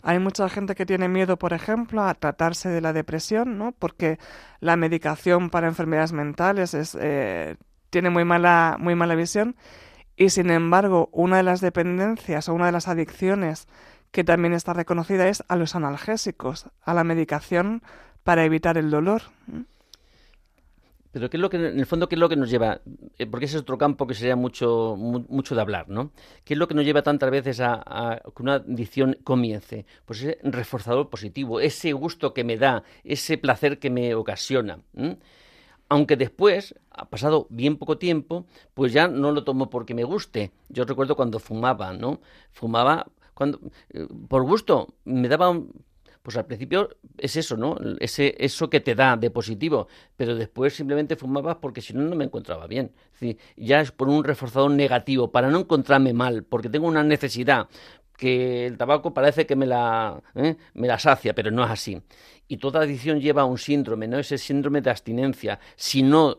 Hay mucha gente que tiene miedo, por ejemplo, a tratarse de la depresión, ¿no? Porque la medicación para enfermedades mentales es, eh, tiene muy mala, muy mala visión. Y sin embargo, una de las dependencias o una de las adicciones que también está reconocida es a los analgésicos, a la medicación para evitar el dolor. Pero ¿qué es lo que, en el fondo, qué es lo que nos lleva? Eh, porque ese es otro campo que sería mucho, mucho de hablar, ¿no? ¿Qué es lo que nos lleva tantas veces a, que una adicción comience? Pues ese reforzador positivo, ese gusto que me da, ese placer que me ocasiona. Aunque después, ha pasado bien poco tiempo, pues ya no lo tomo porque me guste. Yo recuerdo cuando fumaba, ¿no? Fumaba cuando, eh, por gusto, me daba un, pues al principio es eso, ¿no? Ese, eso que te da de positivo, pero después simplemente fumabas porque si no, no me encontraba bien. ya es por un reforzador negativo, para no encontrarme mal, porque tengo una necesidad que el tabaco parece que me la, ¿eh? me sacia, pero no es así. Y toda adicción lleva a un síndrome, ¿no? Ese síndrome de abstinencia. Si no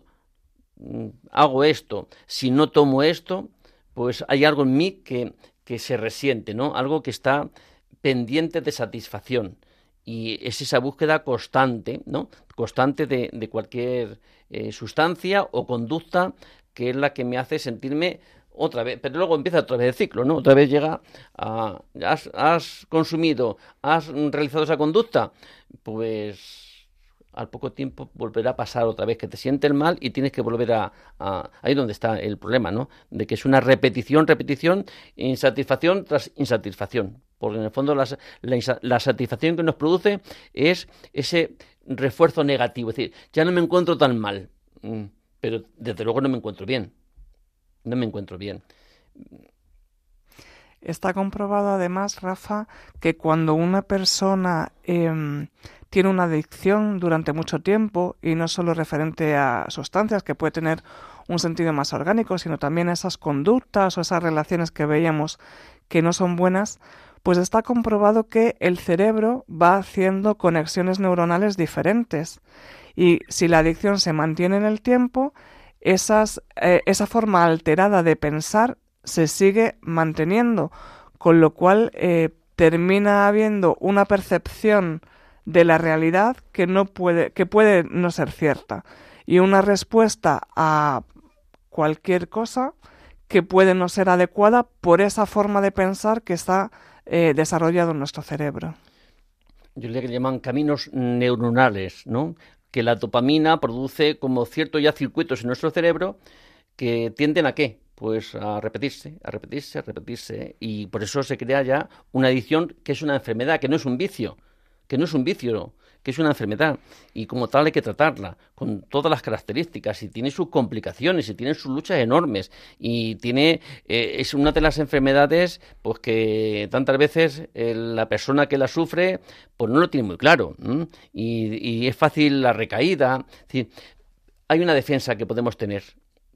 mm, hago esto, si no tomo esto, pues hay algo en mí que, que se resiente, ¿no? Algo que está pendiente de satisfacción y es esa búsqueda constante, ¿no? Constante de, cualquier eh, sustancia o conducta que es la que me hace sentirme otra vez, pero luego empieza otra vez el ciclo, ¿no? Otra vez llega a, has, has consumido, has realizado esa conducta, pues al poco tiempo volverá a pasar otra vez que te sientes mal y tienes que volver a, a, ahí donde está el problema, ¿no? De que es una repetición, repetición, insatisfacción tras insatisfacción porque en el fondo la, la, satisfacción que nos produce es ese refuerzo negativo, es decir, ya no me encuentro tan mal, mm, pero desde luego no me encuentro bien, no me encuentro bien. Está comprobado además, Rafa, que cuando una persona em, tiene una adicción durante mucho tiempo, y no solo referente a sustancias, que puede tener un sentido más orgánico, sino también esas conductas o esas relaciones que veíamos que no son buenas, pues está comprobado que el cerebro va haciendo conexiones neuronales diferentes. Y si la adicción se mantiene en el tiempo, esas, eh, esa forma alterada de pensar se sigue manteniendo, con lo cual eh, termina habiendo una percepción de la realidad que no puede, que puede no ser cierta, y una respuesta a cualquier cosa que puede no ser adecuada por esa forma de pensar que está eh, desarrollado en nuestro cerebro. Yo le llaman caminos neuronales, ¿no? Que la dopamina produce como ciertos ya circuitos en nuestro cerebro que tienden a qué? Pues a repetirse, a repetirse, a repetirse. Y por eso se crea ya una adicción que es una enfermedad, que no es un vicio, que no es un vicio, que es una enfermedad y como tal hay que tratarla con todas las características y tiene sus complicaciones y tiene sus luchas enormes y tiene eh, es una de las enfermedades pues que tantas veces eh, la persona que la sufre pues no lo tiene muy claro y, es fácil la recaída hay una defensa que podemos tener.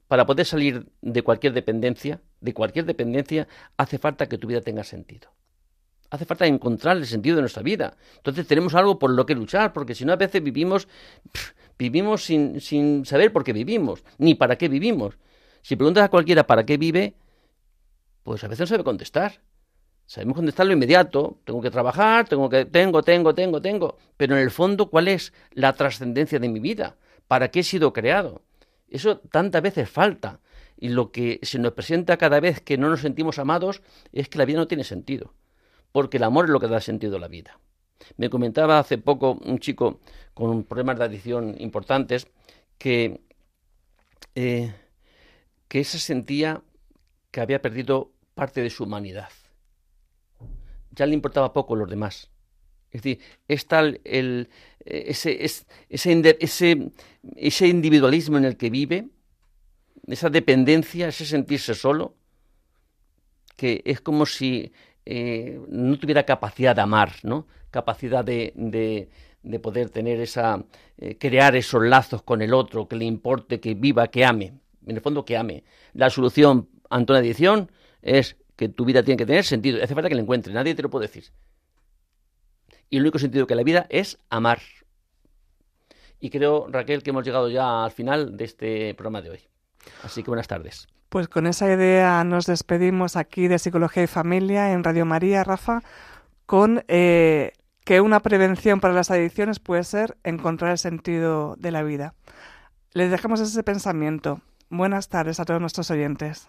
Para poder salir de cualquier dependencia de cualquier dependencia hace falta que tu vida tenga sentido hace falta encontrar el sentido de nuestra vida. Entonces tenemos algo por lo que luchar, porque si no a veces vivimos, vivimos sin, sin saber por qué vivimos, ni para qué vivimos. Si preguntas a cualquiera para qué vive, pues a veces no sabe contestar. Sabemos contestar lo inmediato. Tengo que trabajar, tengo que, tengo, tengo, tengo, tengo. Pero en el fondo, ¿cuál es la trascendencia de mi vida? ¿Para qué he sido creado? Eso tantas veces falta. Y lo que se nos presenta cada vez que no nos sentimos amados es que la vida no tiene sentido porque el amor es lo que da sentido a la vida. Me comentaba hace poco un chico con problemas de adicción importantes que, eh, que se sentía que había perdido parte de su humanidad. Ya le importaba poco los demás. Es decir, es tal el, ese, ese, ese, ese individualismo en el que vive, esa dependencia, ese sentirse solo, que es como si eh, no tuviera capacidad de amar, ¿no? Capacidad de, de, poder tener esa, eh, crear esos lazos con el otro, que le importe, que viva, que ame. En el fondo, que ame. La solución ante una adicción es que tu vida tiene que tener sentido. Hace falta que la encuentre, nadie te lo puede decir. Y el único sentido que la vida es amar. Y creo, Raquel, que hemos llegado ya al final de este programa de hoy. Así que buenas tardes. Pues con esa idea nos despedimos aquí de Psicología y Familia en Radio María, Rafa, con eh, que una prevención para las adicciones puede ser encontrar el sentido de la vida. Les dejamos ese pensamiento. Buenas tardes a todos nuestros oyentes.